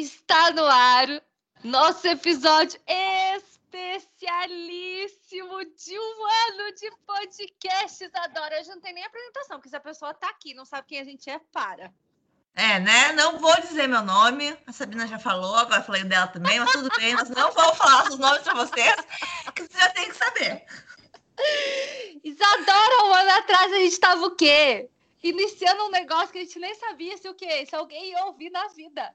Está no ar nosso episódio especialíssimo de um ano de podcasts. Adoro. Eu já não tenho nem apresentação, porque se a pessoa tá aqui não sabe quem a gente é, para. É, né? Não vou dizer meu nome. A Sabrina já falou, agora falei dela também, mas tudo bem. Nós não vamos falar os nomes para vocês, que você já tem que saber. Isadora, um ano atrás a gente tava o quê? Iniciando um negócio que a gente nem sabia se o quê? Se alguém ia ouvir na vida.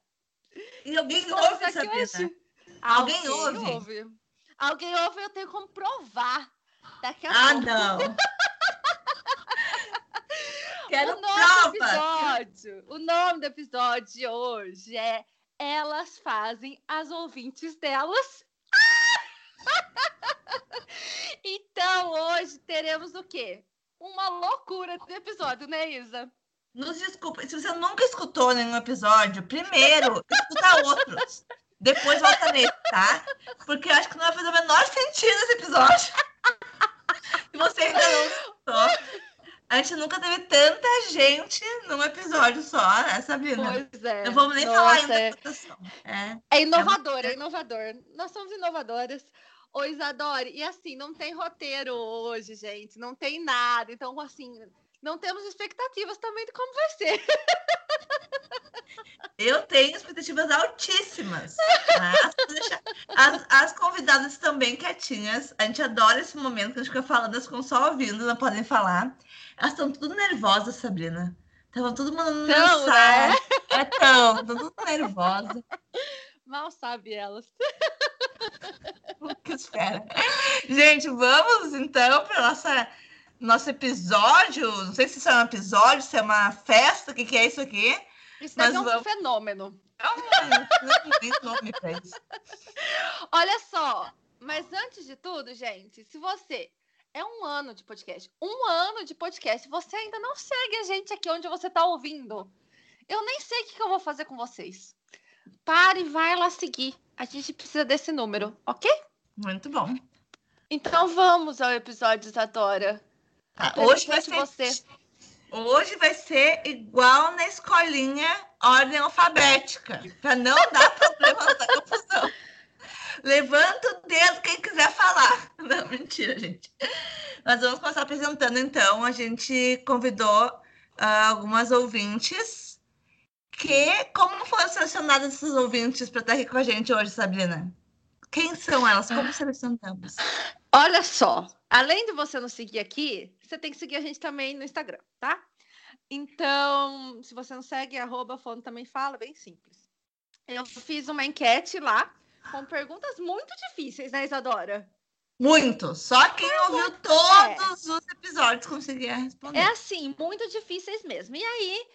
E alguém Estamos ouve, Sabrina. Hoje. Alguém, alguém ouve. ouve. Alguém ouve, eu tenho como provar. Daqui a ah, pouco. não. Quero o nome prova. do episódio, o nome do episódio de hoje é Elas fazem as ouvintes delas. então, hoje teremos o quê? Uma loucura de episódio, né, Isa? Nos desculpa, se você nunca escutou nenhum episódio, primeiro escuta outros. Depois volta nesse, tá? Porque eu acho que não vai fazer o menor sentido esse episódio. Se você ainda não escutou. A gente nunca teve tanta gente num episódio só, né, Sabrina? Pois é. Não vamos nem Nossa, falar ainda é... É, é inovador, é, é inovador. Nós somos inovadoras. Ô, Isadore, e assim, não tem roteiro hoje, gente, não tem nada. Então, assim, não temos expectativas também de como vai ser. Eu tenho expectativas altíssimas. As, as, convidadas estão bem quietinhas. A gente adora esse momento que a gente fica falando, as com só ouvindo, não podem falar. Elas estão tudo nervosas, Sabrina. Estavam todo mundo tão, né? É tão, estão tudo nervosas. Mal sabe elas. O que espera? Gente, vamos então para nossa nosso episódio. Não sei se isso é um episódio, se é uma festa, o que, que é isso aqui. Isso é um vamos... fenômeno. É um nome para isso. Olha só, mas antes de tudo, gente, se você é um ano de podcast, um ano de podcast, você ainda não segue a gente aqui onde você está ouvindo. Eu nem sei o que, que eu vou fazer com vocês. Pare e vai lá seguir. A gente precisa desse número, ok? Muito bom. Então vamos ao episódio, Isadora. Tá, hoje vai ser você. Hoje vai ser igual na escolinha ordem alfabética, para não dar problema na confusão. Levanta o dedo quem quiser falar. Não, mentira, gente. Nós vamos começar apresentando, então. A gente convidou uh, algumas ouvintes. Que, como foram selecionadas essas ouvintes para estar aqui com a gente hoje, Sabrina? Quem são elas? Como selecionamos? Olha só, além de você nos seguir aqui, você tem que seguir a gente também no Instagram, tá? Então, se você não segue, arroba Fono também fala, bem simples. Eu fiz uma enquete lá com perguntas muito difíceis, né, Isadora? Muito. Só quem ouviu todos é. os episódios conseguia responder. É assim, muito difíceis mesmo. E aí,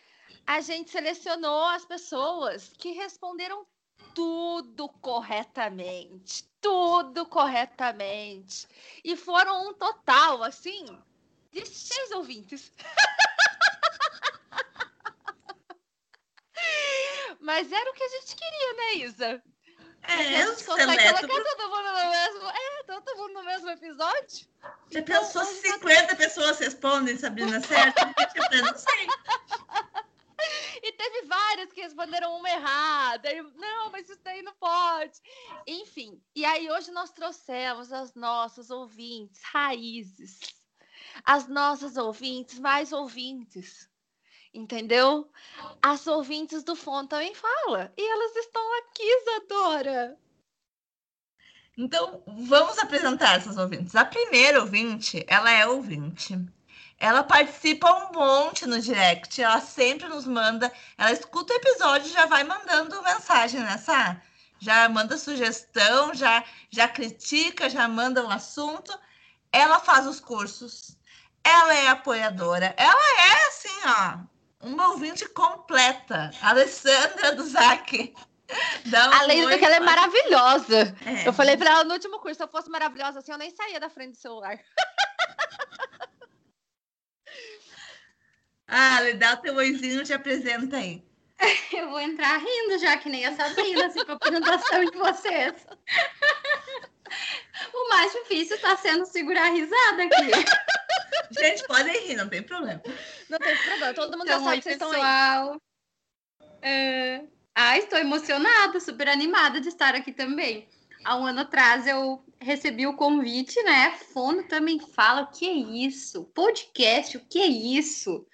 a gente selecionou as pessoas que responderam tudo corretamente. Tudo corretamente. E foram um total, assim, de seis ouvintes. Mas era o que a gente queria, né, Isa? É, gente consegue colocar todo mundo no mesmo. É, todo mundo no mesmo episódio. Já então, pensou se 50 tá... pessoas respondem, Sabrina, certo? não sei. Várias que responderam uma errada. Não, mas isso daí não pode. Enfim, e aí hoje nós trouxemos as nossas ouvintes raízes. As nossas ouvintes mais ouvintes entendeu? As ouvintes do Fon também fala. E elas estão aqui, Isadora. Então, vamos apresentar essas ouvintes. A primeira ouvinte, ela é ouvinte. Ela participa um monte no direct. Ela sempre nos manda. Ela escuta o episódio e já vai mandando mensagem nessa. Já manda sugestão, já, já critica, já manda um assunto. Ela faz os cursos. Ela é apoiadora. Ela é assim, ó uma ouvinte completa, Alessandra do Zac. Um Além de que ela é maravilhosa. É. Eu falei para ela no último curso, se eu fosse maravilhosa assim, eu nem saía da frente do celular. Ah, dá o teu oizinho, te apresenta aí. Eu vou entrar rindo já, que nem a Sabrina, assim, com a apresentação de vocês. O mais difícil está sendo segurar a risada aqui. Gente, podem rir, não tem problema. Não tem problema, todo mundo então, já sabe que vocês estão aí. É... Ah, estou emocionada, super animada de estar aqui também. Há um ano atrás eu recebi o convite, né? Fono também fala, o que é isso? Podcast, o que é isso?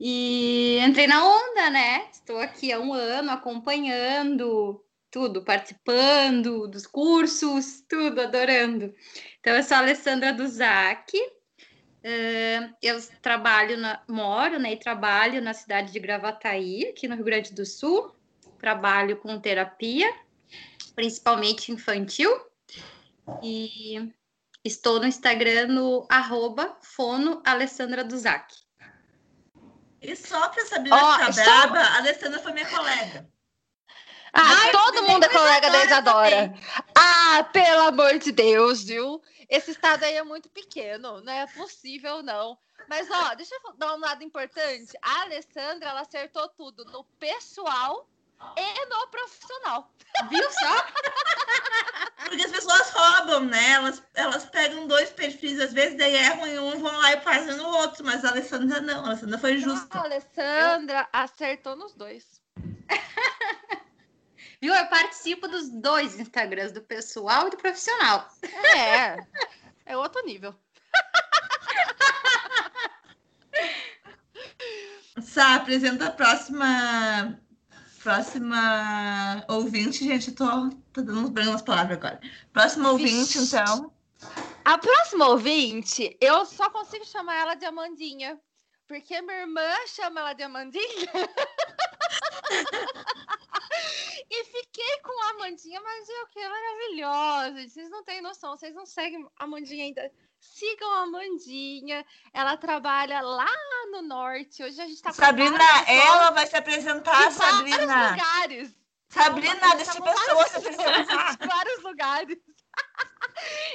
E entrei na onda, né? Estou aqui há um ano acompanhando tudo, participando dos cursos, tudo, adorando. Então, eu sou a Alessandra Duzac, eu trabalho, na, moro né, e trabalho na cidade de Gravataí, aqui no Rio Grande do Sul. Trabalho com terapia, principalmente infantil, e estou no Instagram no arroba fono Alessandra Duzac. E só para saber oh, ficar só... braba, a Alessandra foi minha colega. Ah, Ai, todo mundo é colega da Isadora. Ah, pelo amor de Deus, viu? Esse estado aí é muito pequeno, não é possível, não. Mas, ó, deixa eu dar um lado importante. A Alessandra, ela acertou tudo no pessoal e no profissional. Viu só? Porque as pessoas roubam, né? Elas, elas pegam dois perfis, às vezes daí erram em um, vão lá e fazem no outro. Mas a Alessandra não, a Alessandra foi justa. A Alessandra acertou nos dois. Viu? Eu participo dos dois Instagrams, do pessoal e do profissional. É, é outro nível. Sá, apresenta a próxima próxima ouvinte, gente, eu tô, tô dando uns brancos nas palavras agora. Próxima ouvinte, então. A próxima ouvinte, eu só consigo chamar ela de Amandinha, porque minha irmã chama ela de Amandinha. e fiquei com a Amandinha, mas é o que? Maravilhosa. Vocês não têm noção, vocês não seguem a Amandinha ainda. Sigam a Amandinha, ela trabalha lá no norte. Hoje a gente tá Sabrina, ela vai se apresentar, Sabrina. Vários lugares. Sabrina, deixa a pessoa se apresentar. vários lugares.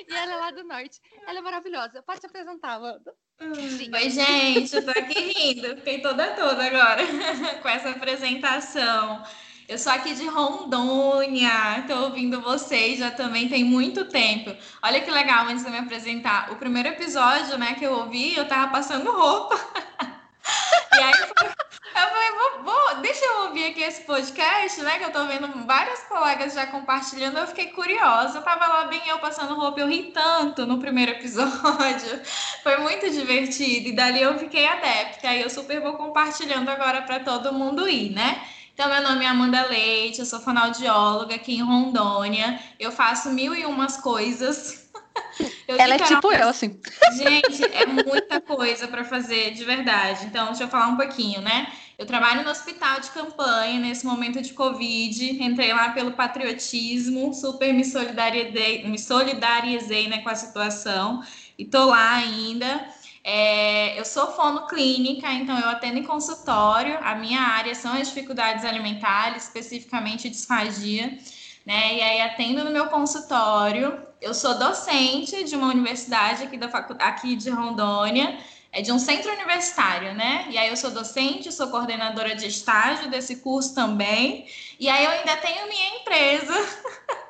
e ela é lá do norte. Ela é maravilhosa. Pode se apresentar, Amanda. Oi, gente, eu tô aqui rindo, fiquei toda toda agora com essa apresentação. Eu sou aqui de Rondônia, estou ouvindo vocês já também tem muito tempo. Olha que legal antes de me apresentar. O primeiro episódio, né, que eu ouvi, eu tava passando roupa. e aí eu falei, vou, vou, deixa eu ouvir aqui esse podcast, né? Que eu tô vendo vários colegas já compartilhando. Eu fiquei curiosa. Eu tava lá bem eu passando roupa, eu ri tanto no primeiro episódio. Foi muito divertido. E dali eu fiquei adepta. Aí eu super vou compartilhando agora para todo mundo ir, né? Então, meu nome é Amanda Leite, eu sou fonoaudióloga aqui em Rondônia. Eu faço mil e umas coisas. Eu Ela é tipo eu, assim. Gente, é muita coisa para fazer, de verdade. Então, deixa eu falar um pouquinho, né? Eu trabalho no hospital de campanha nesse momento de Covid. Entrei lá pelo patriotismo, super me solidarizei, me solidarizei né, com a situação e tô lá ainda. É, eu sou fonoclínica, então eu atendo em consultório. A minha área são as dificuldades alimentares, especificamente disfagia, né? E aí atendo no meu consultório. Eu sou docente de uma universidade aqui, da facu... aqui de Rondônia, é de um centro universitário, né? E aí eu sou docente, sou coordenadora de estágio desse curso também. E aí eu ainda tenho minha empresa.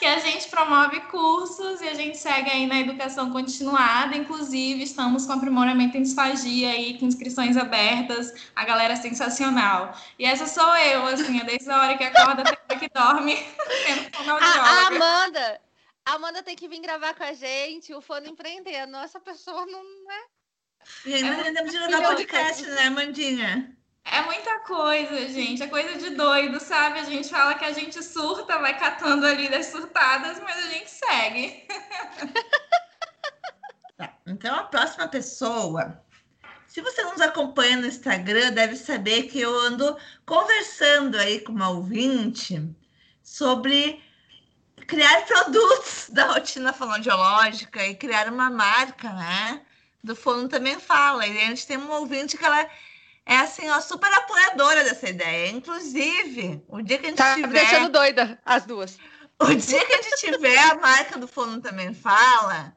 que a gente promove cursos e a gente segue aí na educação continuada. Inclusive, estamos com aprimoramento em disfagia aí, com inscrições abertas. A galera é sensacional. E essa sou eu, assim, é desde a hora que acorda até a hora que dorme, sendo a, a Amanda, a Amanda tem que vir gravar com a gente, o Fono Empreender. Nossa pessoa não é. E ainda é de gravar podcast, né, Amandinha? É muita coisa, gente. É coisa de doido, sabe? A gente fala que a gente surta, vai catando ali das surtadas, mas a gente segue. Tá, então, a próxima pessoa. Se você nos acompanha no Instagram, deve saber que eu ando conversando aí com uma ouvinte sobre criar produtos da rotina fonoaudiológica e criar uma marca, né? Do Fono também fala. E a gente tem um ouvinte que ela é assim, ó, super apoiadora dessa ideia. Inclusive, o dia que a gente tá tiver. Tá deixando doida as duas. O dia que a gente tiver a marca do Fono também fala,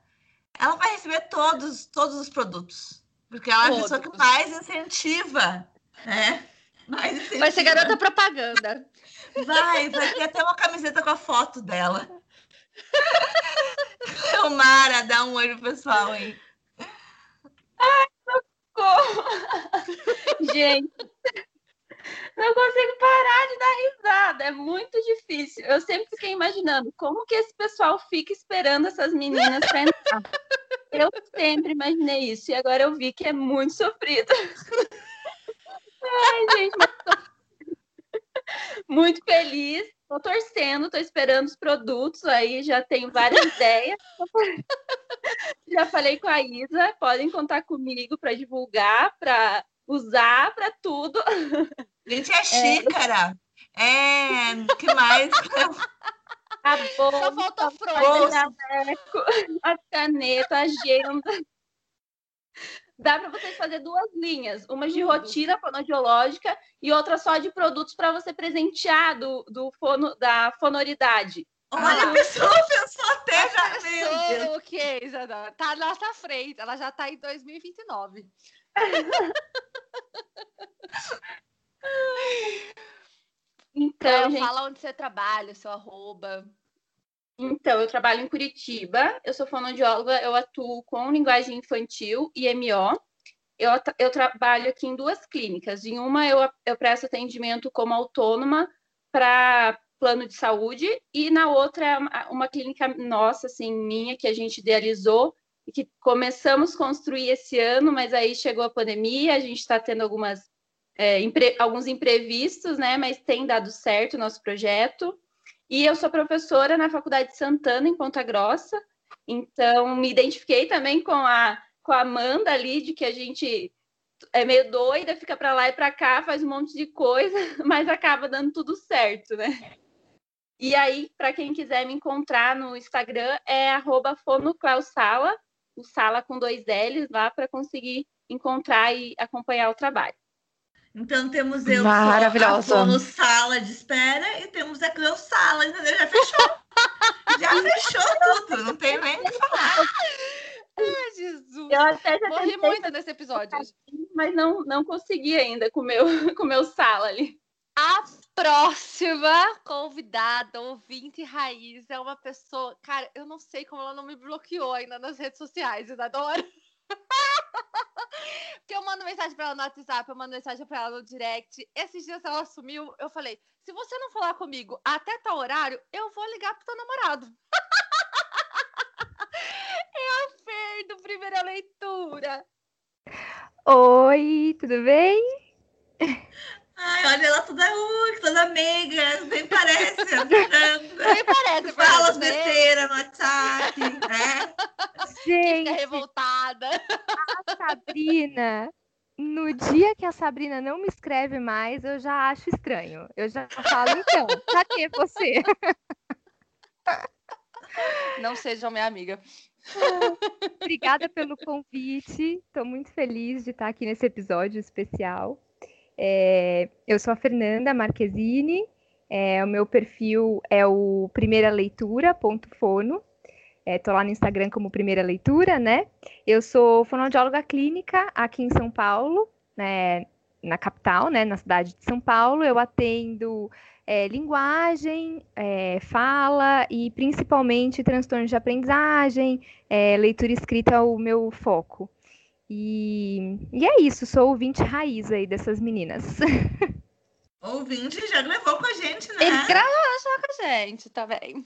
ela vai receber todos, todos os produtos. Porque ela é a pessoa que mais incentiva, né? Mais incentiva. Vai ser garota propaganda. Vai, vai ter até uma camiseta com a foto dela. Tomara, dá um pro pessoal aí. Ai, Gente, Não consigo parar de dar risada, é muito difícil. Eu sempre fiquei imaginando como que esse pessoal fica esperando essas meninas para entrar. Eu sempre imaginei isso e agora eu vi que é muito sofrido. Ai, gente, muito feliz. Tô torcendo, tô esperando os produtos aí, já tenho várias ideias. Já falei com a Isa, podem contar comigo para divulgar, para usar, para tudo. Gente, é xícara. É, é que mais? A bolsa, Só falta fronha. A caneta, a agenda. Dá para vocês fazer duas linhas, uma de rotina fonoaudiológica e outra só de produtos para você presentear do, do fono, da fonoridade. Olha, ah, a pessoa pensou até já mesmo. O que, Isadora? Tá na nossa frente, ela já está em 2029. então, gente... fala onde você trabalha, seu arroba. Então, eu trabalho em Curitiba, eu sou fonoaudióloga, eu atuo com linguagem infantil e MO. Eu, eu trabalho aqui em duas clínicas. Em uma, eu, eu presto atendimento como autônoma para plano de saúde, e na outra é uma, uma clínica nossa, assim, minha, que a gente idealizou e que começamos a construir esse ano, mas aí chegou a pandemia, a gente está tendo algumas, é, impre, alguns imprevistos, né? Mas tem dado certo o nosso projeto. E eu sou professora na Faculdade de Santana, em Ponta Grossa, então me identifiquei também com a, com a Amanda ali, de que a gente é meio doida, fica para lá e para cá, faz um monte de coisa, mas acaba dando tudo certo, né? E aí, para quem quiser me encontrar no Instagram, é fonoclausala, o sala com dois L's lá para conseguir encontrar e acompanhar o trabalho. Então temos eu Maravilhosa. sala de espera e temos a Cleo Sala, entendeu? Já fechou. já fechou tudo, não tem nem o que falar. Ai, Jesus. Eu até já Morri muito nesse episódio. Mas não, não consegui ainda com meu, o com meu sala ali. A próxima convidada, ouvinte raiz, é uma pessoa. Cara, eu não sei como ela não me bloqueou ainda nas redes sociais, Isadora. Porque eu mando mensagem pra ela no WhatsApp, eu mando mensagem pra ela no direct. Esses dias ela sumiu, eu falei: se você não falar comigo até tal horário, eu vou ligar pro teu namorado. é a Fer do Primeira Leitura. Oi, tudo bem? Ai, olha ela toda, uh, toda meiga, nem parece. Nem parece, Fala as besteiras no WhatsApp, né? Gente, Fica revoltada. A Sabrina, no dia que a Sabrina não me escreve mais, eu já acho estranho. Eu já falo, então, cadê você? Não sejam minha amiga. Obrigada pelo convite. Estou muito feliz de estar aqui nesse episódio especial. É, eu sou a Fernanda Marquezine, é, o meu perfil é o primeira leitura ponto fono. Estou é, lá no Instagram como primeira leitura, né? Eu sou fonoaudióloga clínica aqui em São Paulo, né, na capital, né, na cidade de São Paulo. Eu atendo é, linguagem, é, fala e principalmente transtornos de aprendizagem, é, leitura escrita é o meu foco. E, e é isso, sou ouvinte raiz aí dessas meninas. Ouvinte já gravou com a gente, né? Ele gravou já com a gente também.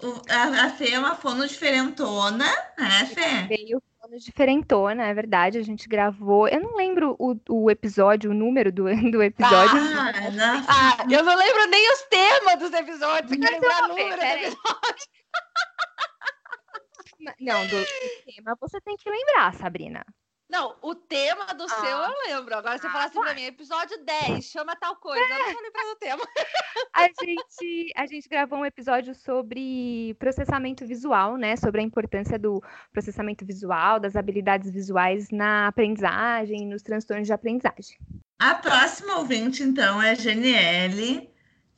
O, a, a Fê é uma fono diferentona, né, Fê? Veio fono diferentona, é verdade. A gente gravou. Eu não lembro o, o episódio, o número do, do episódio. Ah, não. ah, eu não lembro nem os temas dos episódios. Você quer lembrar o número do episódio? Não, do, tema você tem que lembrar, Sabrina. Não, o tema do ah. seu eu lembro. Agora você ah, fala assim pra mim, episódio 10, chama tal coisa. É. Eu não vou lembrar do tema. A gente, a gente gravou um episódio sobre processamento visual, né? Sobre a importância do processamento visual, das habilidades visuais na aprendizagem, nos transtornos de aprendizagem. A próxima ouvinte, então, é a Janiele.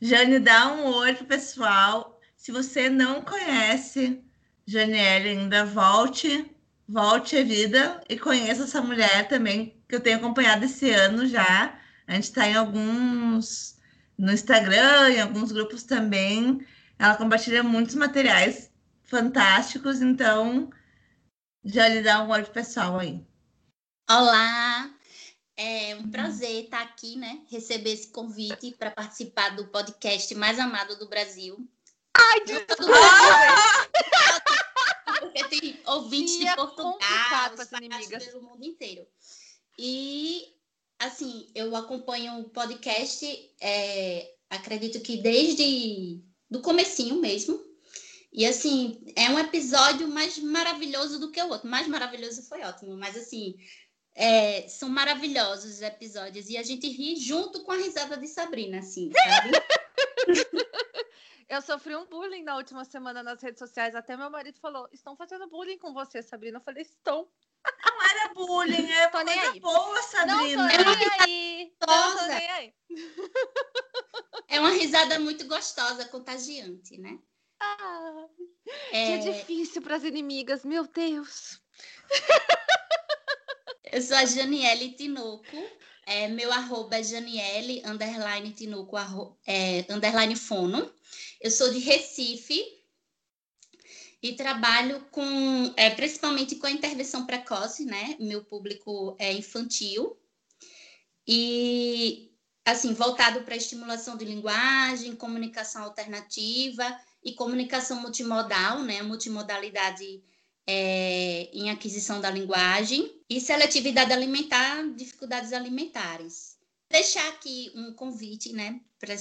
Jane, dá um oi pro pessoal. Se você não conhece Janiele, ainda volte, volte a vida e conheça essa mulher também, que eu tenho acompanhado esse ano já. A gente está em alguns no Instagram, em alguns grupos também. Ela compartilha muitos materiais fantásticos, então já lhe dá um oi pessoal aí. Olá! É um prazer estar aqui, né? Receber esse convite para participar do podcast mais amado do Brasil. Ai, Brasil, porque tem ouvintes de é Portugal, espalhados pelo mundo inteiro. E, assim, eu acompanho o podcast, é, acredito que desde do comecinho mesmo. E, assim, é um episódio mais maravilhoso do que o outro. Mais maravilhoso foi ótimo, mas, assim, é, são maravilhosos os episódios. E a gente ri junto com a risada de Sabrina, assim, sabe? Eu sofri um bullying na última semana nas redes sociais. Até meu marido falou: estão fazendo bullying com você, Sabrina. Eu falei, estão. Não era bullying, é Tô coisa aí. boa, Não Sabrina. tô nem aí. Não tô nem aí. É uma risada muito gostosa, contagiante, né? Ah, É, Que difícil para as inimigas, meu Deus. Eu sou a Janiele Tinoco. É, meu arroba é Janiele, underline Tinoco, arro, é, underline fono. Eu sou de Recife e trabalho com, é, principalmente com a intervenção precoce, né? Meu público é infantil. E, assim, voltado para estimulação de linguagem, comunicação alternativa e comunicação multimodal, né? Multimodalidade é, em aquisição da linguagem e seletividade alimentar, dificuldades alimentares. Deixar aqui um convite, né, para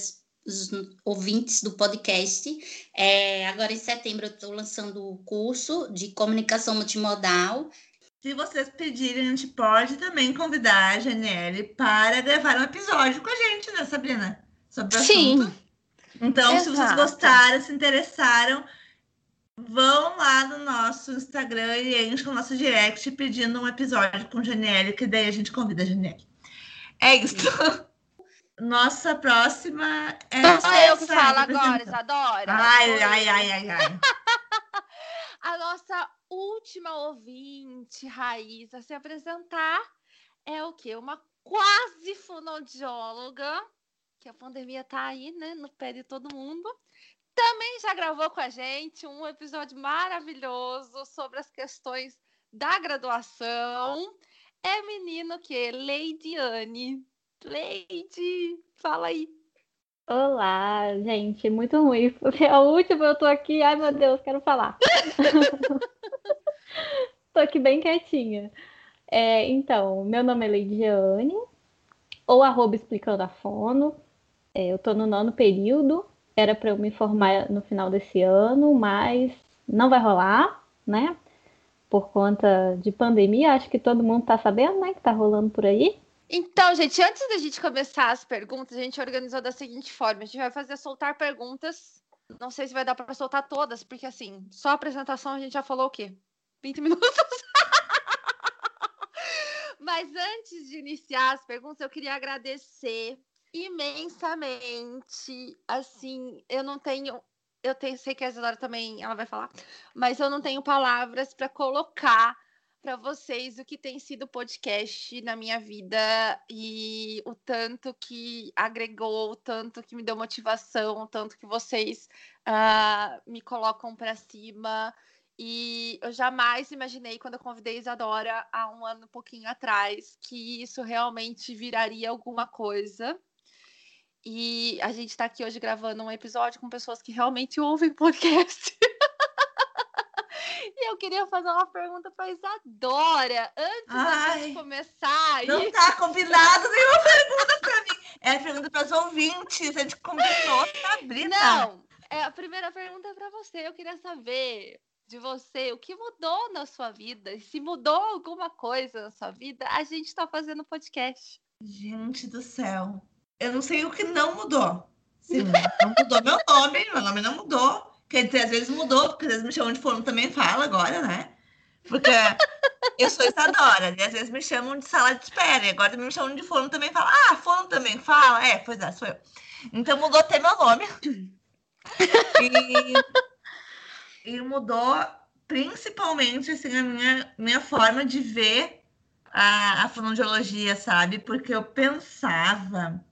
os ouvintes do podcast. É, agora em setembro eu estou lançando o curso de comunicação multimodal. Se vocês pedirem, a gente pode também convidar a Janiele para gravar um episódio com a gente, né, Sabrina? Sobre o assunto. Então, se vocês Exato. gostaram, se interessaram, vão lá no nosso Instagram e enchem o nosso direct pedindo um episódio com Janiele, que daí a gente convida a Janiele. É isso. Nossa próxima é. Sou eu que falo agora. Isadora. Ai, ai, ai, ai, ai. A nossa última ouvinte, Raiz, a se apresentar é o quê? Uma quase fonoaudióloga, que a pandemia tá aí, né, no pé de todo mundo. Também já gravou com a gente um episódio maravilhoso sobre as questões da graduação. É menino que Lady Anne. Lady, fala aí. Olá, gente, muito ruim. Porque é a última eu tô aqui, ai meu Deus, quero falar. tô aqui bem quietinha. É, então, meu nome é Leidiane, ou arroba explicando a fono. É, eu tô no nono período, era para eu me formar no final desse ano, mas não vai rolar, né? Por conta de pandemia, acho que todo mundo tá sabendo, né, que tá rolando por aí. Então, gente, antes da gente começar as perguntas, a gente organizou da seguinte forma: a gente vai fazer soltar perguntas. Não sei se vai dar para soltar todas, porque assim, só a apresentação a gente já falou o quê? 20 minutos. Mas antes de iniciar as perguntas, eu queria agradecer imensamente. Assim, eu não tenho. Eu tenho, sei que a Isadora também ela vai falar, mas eu não tenho palavras para colocar para vocês o que tem sido o podcast na minha vida e o tanto que agregou, o tanto que me deu motivação, o tanto que vocês ah, me colocam para cima. E eu jamais imaginei, quando eu convidei a Isadora há um ano e pouquinho atrás, que isso realmente viraria alguma coisa. E a gente está aqui hoje gravando um episódio com pessoas que realmente ouvem podcast. E eu queria fazer uma pergunta para Isadora, antes da Ai, gente começar. Não E- tá combinado nenhuma pergunta pra mim. É a pergunta para os ouvintes. A gente combinou, Sabrina. Não, é, a primeira pergunta é para você. Eu queria saber de você o que mudou na sua vida. E se mudou alguma coisa na sua vida, a gente está fazendo podcast. Gente do céu. Eu não sei o que não mudou. Não mudou meu nome, meu nome não mudou. Quer dizer, às vezes mudou, porque às vezes me chamam de fono também fala agora, né? Porque eu sou Isadora, e às vezes me chamam de sala de espera, e agora me chamam de fono também fala. Ah, fono também fala? É, pois é, sou eu. Então mudou até meu nome. E, e mudou principalmente assim, a minha, minha forma de ver a, a fonoaudiologia, sabe? Porque eu pensava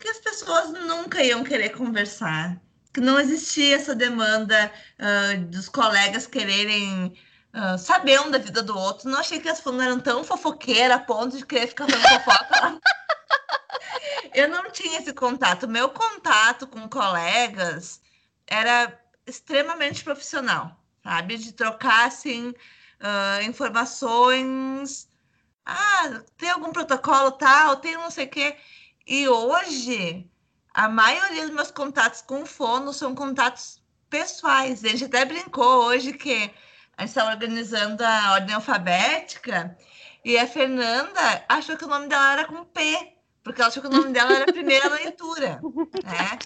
que as pessoas nunca iam querer conversar, que não existia essa demanda ah, dos colegas quererem uh, sabendo da vida do outro. Não achei que as fãs eram tão fofoqueiras a ponto de querer ficar fazendo fofoca. eu não tinha esse contato. Meu contato com colegas era extremamente profissional, sabe? De trocar, assim, uh, informações. Ah, tem algum protocolo tal, tem não sei o quê. E hoje, a maioria dos meus contatos com o fono são contatos pessoais. A gente até brincou hoje que a gente está organizando a ordem alfabética e a Fernanda achou que o nome dela era com P, porque ela achou que o nome dela era primeira leitura. Né?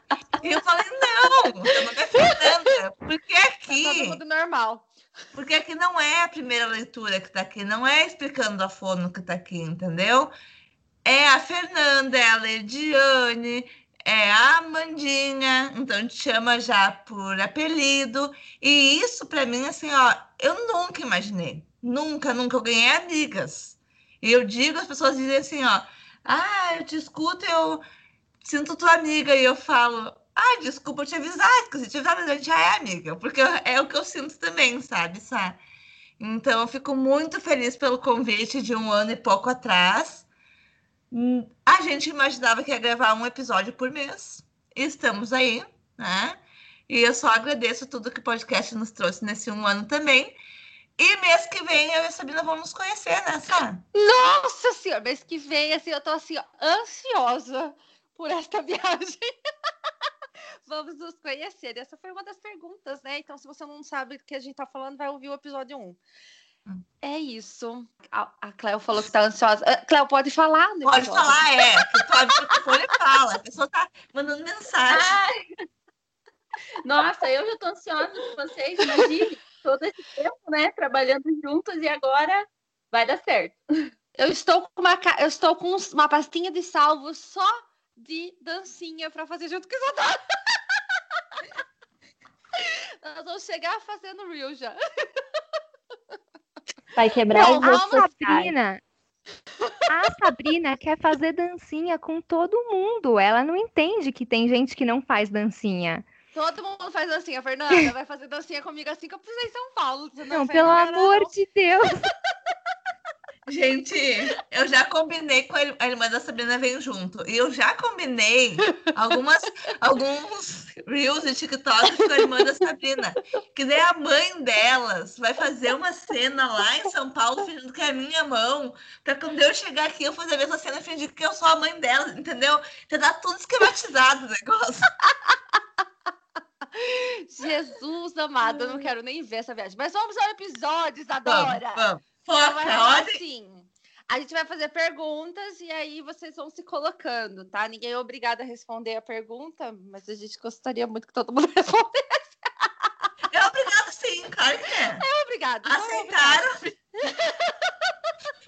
E eu falei, não, seu nome é Fernanda, porque aqui. Tá todo mundo normal. Porque aqui não é a primeira leitura que está aqui, não é explicando a fono que está aqui, entendeu? É a Fernanda, é a Lediane, é a Amandinha, então te chama já por apelido. E isso para mim, assim, ó, eu nunca imaginei. Nunca, nunca. Eu ganhei amigas. E eu digo, as pessoas dizem assim, ó, ah, eu te escuto, eu sinto tua amiga. E eu falo, ah, desculpa eu te avisar, que se te avisar, a gente já é amiga, porque é o que eu sinto também, sabe, Sá? Então, eu fico muito feliz pelo convite de um ano e pouco atrás. A gente imaginava que ia gravar um episódio por mês. Estamos aí, né? E eu só agradeço tudo que o podcast nos trouxe nesse um ano também. E mês que vem eu e a Sabina vamos nos conhecer, né, Sá? Nossa senhora, mês que vem, assim, eu tô assim, ó, ansiosa por esta viagem. vamos nos conhecer. Essa foi uma das perguntas, né? Então, se você não sabe do que a gente tá falando, vai ouvir o episódio 1. É isso. A, a Cléo falou que está ansiosa. Uh, Cléo, pode falar? Pode falar, é. Que tu abre o microfone e fala. A pessoa está mandando mensagem. Ai. Nossa, eu já estou ansiosa com vocês. Imagine, todo esse tempo, né? Trabalhando juntos e agora vai dar certo. Eu estou com uma, eu estou com uma pastinha de salvo só de dancinha para fazer junto com Isadora. Nós vamos chegar fazendo real já. Vai quebrar Não, os a Sabrina, a Sabrina quer fazer dancinha com todo mundo. Ela não entende que tem gente que não faz dancinha. Todo mundo faz dancinha. Fernanda vai fazer dancinha comigo assim que eu precisei em São Paulo. Não, não pelo amor não. de Deus. Gente, eu já combinei com a irmã da Sabrina vem junto. E eu já combinei algumas, alguns reels e TikToks com a irmã da Sabrina. Que daí a mãe delas vai fazer uma cena lá em São Paulo, fingindo que é a minha mão. Pra quando eu chegar aqui, eu fazer a mesma cena fingindo que eu sou a mãe delas, entendeu? Já tá tudo esquematizado o negócio. Jesus amado, eu não quero nem ver essa viagem. Mas vamos ao episódio, Isadora. Vamos, vamos. Foca, então, assim, a gente vai fazer perguntas e aí vocês vão se colocando, tá? Ninguém é obrigado a responder a pergunta, mas a gente gostaria muito que todo mundo respondesse. É obrigado sim, claro que é. É obrigado. Aceitaram? É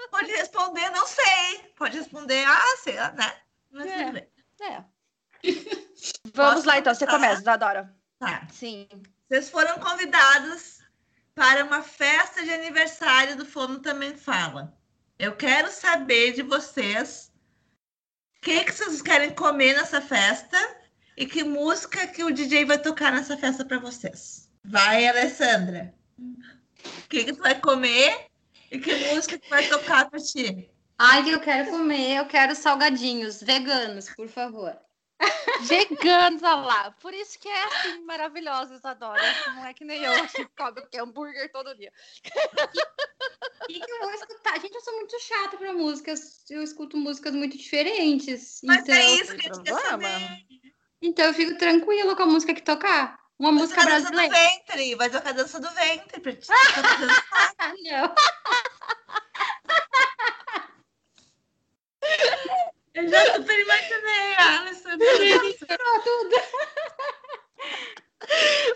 Pode responder, não sei. Pode responder, ah, sei lá, né? Mas é. tudo É. Vamos Posso lá, então. Você começa, Adora. Tá. Sim. Vocês foram convidados para uma festa de aniversário do Fono Também Fala. Eu quero saber de vocês o que, que vocês querem comer nessa festa e que música que o DJ vai tocar nessa festa para vocês. Vai, Alessandra. O que, que tu vai comer e que música que vai tocar para ti? Ai, eu quero comer, eu quero salgadinhos veganos, por favor. Veganos, lá. Por isso que é assim, maravilhosa, Isadora. Não é que nem eu que come que hambúrguer todo dia. O que, que eu vou escutar? Gente, eu sou muito chata pra músicas. Eu escuto músicas muito diferentes. Mas então... é isso que a gente quer saber. Então eu fico tranquila com a música que tocar. Uma vai música brasileira. Vai tocar a dança do ventre. Vai tocar a dança do ventre pra ti. Não. Eu já super imaginei, Alisson. tudo.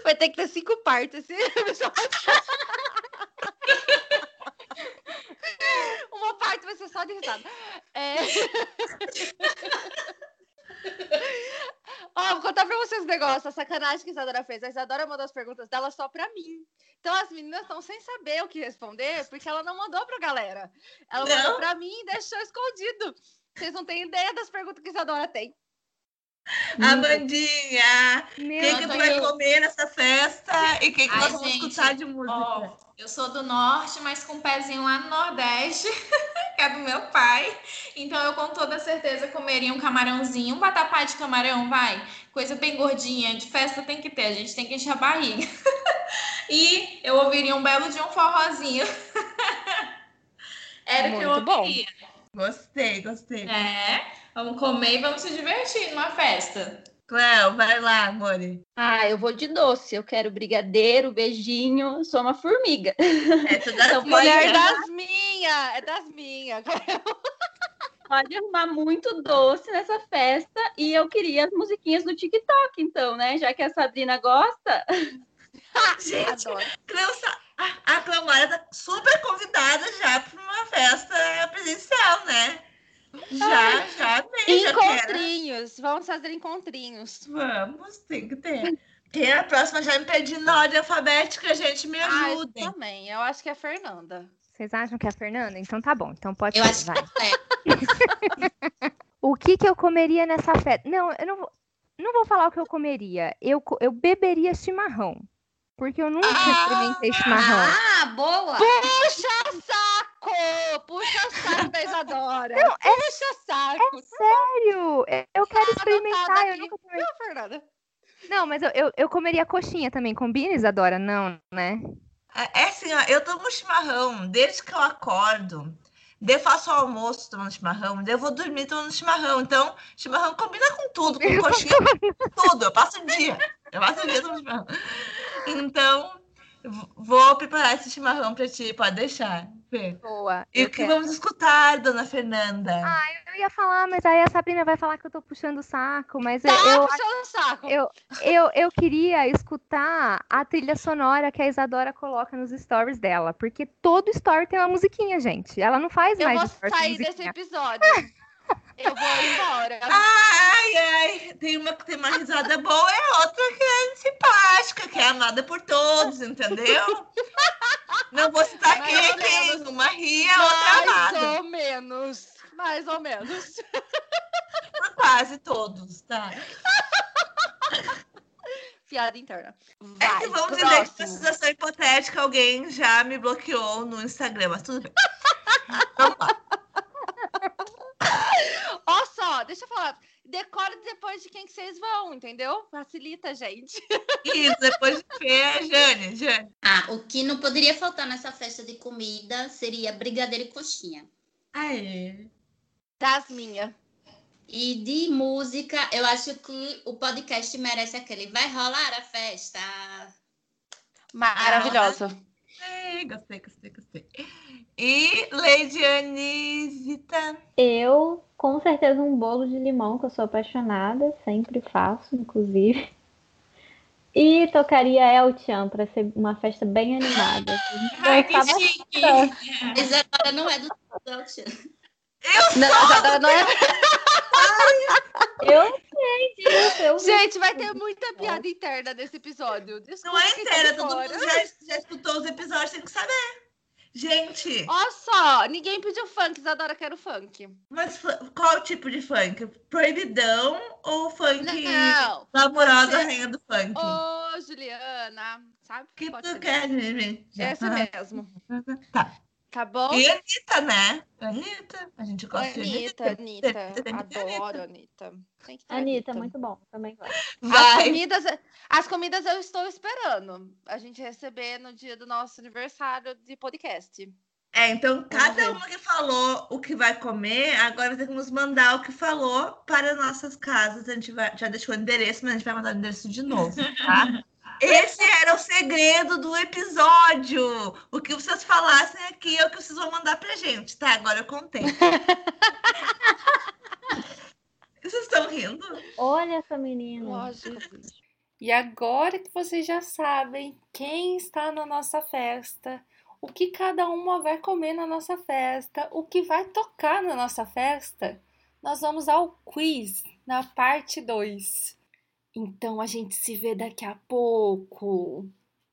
Vai ter que ter cinco partes esse Uma parte vai ser só de risada. É... Ó, vou contar pra vocês um negócio, a sacanagem que a Isadora fez. A Isadora mandou as perguntas dela só pra mim. Então as meninas estão sem saber o que responder, porque ela não mandou pra galera. Ela não. mandou pra mim e deixou escondido. Vocês não têm ideia das perguntas que a Isadora tem. Amandinha, o que, que tu vai comer nessa festa e o que, que Ai, nós vamos gente, escutar de música? Ó, eu sou do norte, mas com um pezinho lá no nordeste, que é do meu pai. Então eu com toda certeza comeria um camarãozinho, um batapá de camarão, vai. Coisa bem gordinha, de festa tem que ter, a gente tem que encher a barriga. e eu ouviria um belo de um forrozinho. Era o que eu ouviria. Bom. Gostei, gostei. É. Vamos comer e vamos se divertir numa festa. Cléo, vai lá, amore. Ah, eu vou de doce. Eu quero brigadeiro, beijinho. Sou uma formiga. É das então, mulher das minhas. É das minhas. Pode arrumar muito doce nessa festa. E eu queria as musiquinhas do TikTok, então, né? Já que a Sabrina gosta. Gente, Cleo, a, Cleomara tá super convidada já para uma festa presencial, né? Já, já bem, Encontrinhos. Já Vamos fazer encontrinhos. Vamos, tem que ter. Quem é a próxima já me pedi na ordem alfabética, gente, me ajudem. Ah, eu também, eu acho que é a Fernanda. Vocês acham que é a Fernanda? Então tá bom, então pode eu ser, acho vai. Que é. o que que eu comeria nessa festa? Não, eu não vou, não vou falar o que eu comeria. Eu, eu beberia chimarrão. Porque eu nunca ah, experimentei chimarrão. Ah, boa! Puxa saco! Puxa saco da Isadora! Não, é, Puxa saco! É sério! Eu quero tá experimentar. Eu nunca comi. Não, Fernanda. Não, mas eu, eu, eu, comeria coxinha também. Combina, Isadora? Não, né? É, é assim, ó, eu tomo chimarrão desde que eu acordo. Daí eu faço o almoço tomando chimarrão, daí eu vou dormir tomando chimarrão. Então, chimarrão combina com tudo, com coxinha, com tudo. Eu passo o dia. Eu passo o dia tomando chimarrão. Então, vou preparar esse chimarrão para ti, pode deixar. Boa. E o que quero. vamos escutar, dona Fernanda? Ah, eu ia falar, mas aí a Sabrina vai falar que eu tô puxando o saco, mas tá eu, puxando o saco. Eu, eu, eu queria escutar a trilha sonora que a Isadora coloca nos stories dela, porque todo story tem uma musiquinha, gente. Ela não faz eu mais. Eu vou sair desse episódio. Eu vou embora. Ai, ai, tem uma que tem uma risada boa e outra que é simpática, que é amada por todos, entendeu? Não vou citar mais quem é quem. Uma ria, outra amada. Mais ou menos. Mais ou menos. Por quase todos, tá? Piada interna. Vai, é que vamos próximo. dizer que nessa situação hipotética alguém já me bloqueou no Instagram, mas tudo bem. Vamos lá. Ó deixa eu falar. Decora depois de quem que vocês vão, entendeu? Facilita, gente. Isso, depois de Fê, Jane, Jane. Ah, o que não poderia faltar nessa festa de comida seria brigadeiro e coxinha. Aê. Das minhas. E de música, eu acho que o podcast merece aquele. Vai rolar a festa. Maravilhosa. Ei, gostei, gostei, gostei. E Lady Anisita? Eu, com certeza, um bolo de limão, que eu sou apaixonada, sempre faço, inclusive. E tocaria El Chan para ser uma festa bem animada. Ai, que chique! Isadora não é do El Chan. Eu não, Isadora não é. Eu sei disso. Eu Gente, vai ter muita piada interna nesse episódio. Desculpa não é inteira, todo mundo já, já escutou os episódios, tem que saber. Gente. Olha só, ninguém pediu funk, Isadora quer o funk. Mas qual tipo de funk? Proibidão ou funk não, você... rainha do funk? Ô, Juliana, sabe? que tu quer, gente? Esse mesmo. Tá. Tá bom? E Anitta, né? Anitta. A gente gosta Anitta, de Anitta. Anitta. Adoro Anitta. Anitta, muito bom. Também gosto. As comidas, as comidas eu estou esperando. A gente receber no dia do nosso aniversário de podcast. É, então cada uma que falou o que vai comer, agora vai ter que nos mandar o que falou para nossas casas. A gente vai, já deixou o endereço, mas a gente vai mandar o endereço de novo, tá? Esse era o segredo do episódio. O que vocês falassem aqui é o que vocês vão mandar pra gente, tá? Agora eu contei. vocês estão rindo? Olha essa menina. Lógico. E agora que vocês já sabem quem está na nossa festa, o que cada uma vai comer na nossa festa, o que vai tocar na nossa festa, nós vamos ao quiz na parte 2. Então a gente se vê daqui a pouco.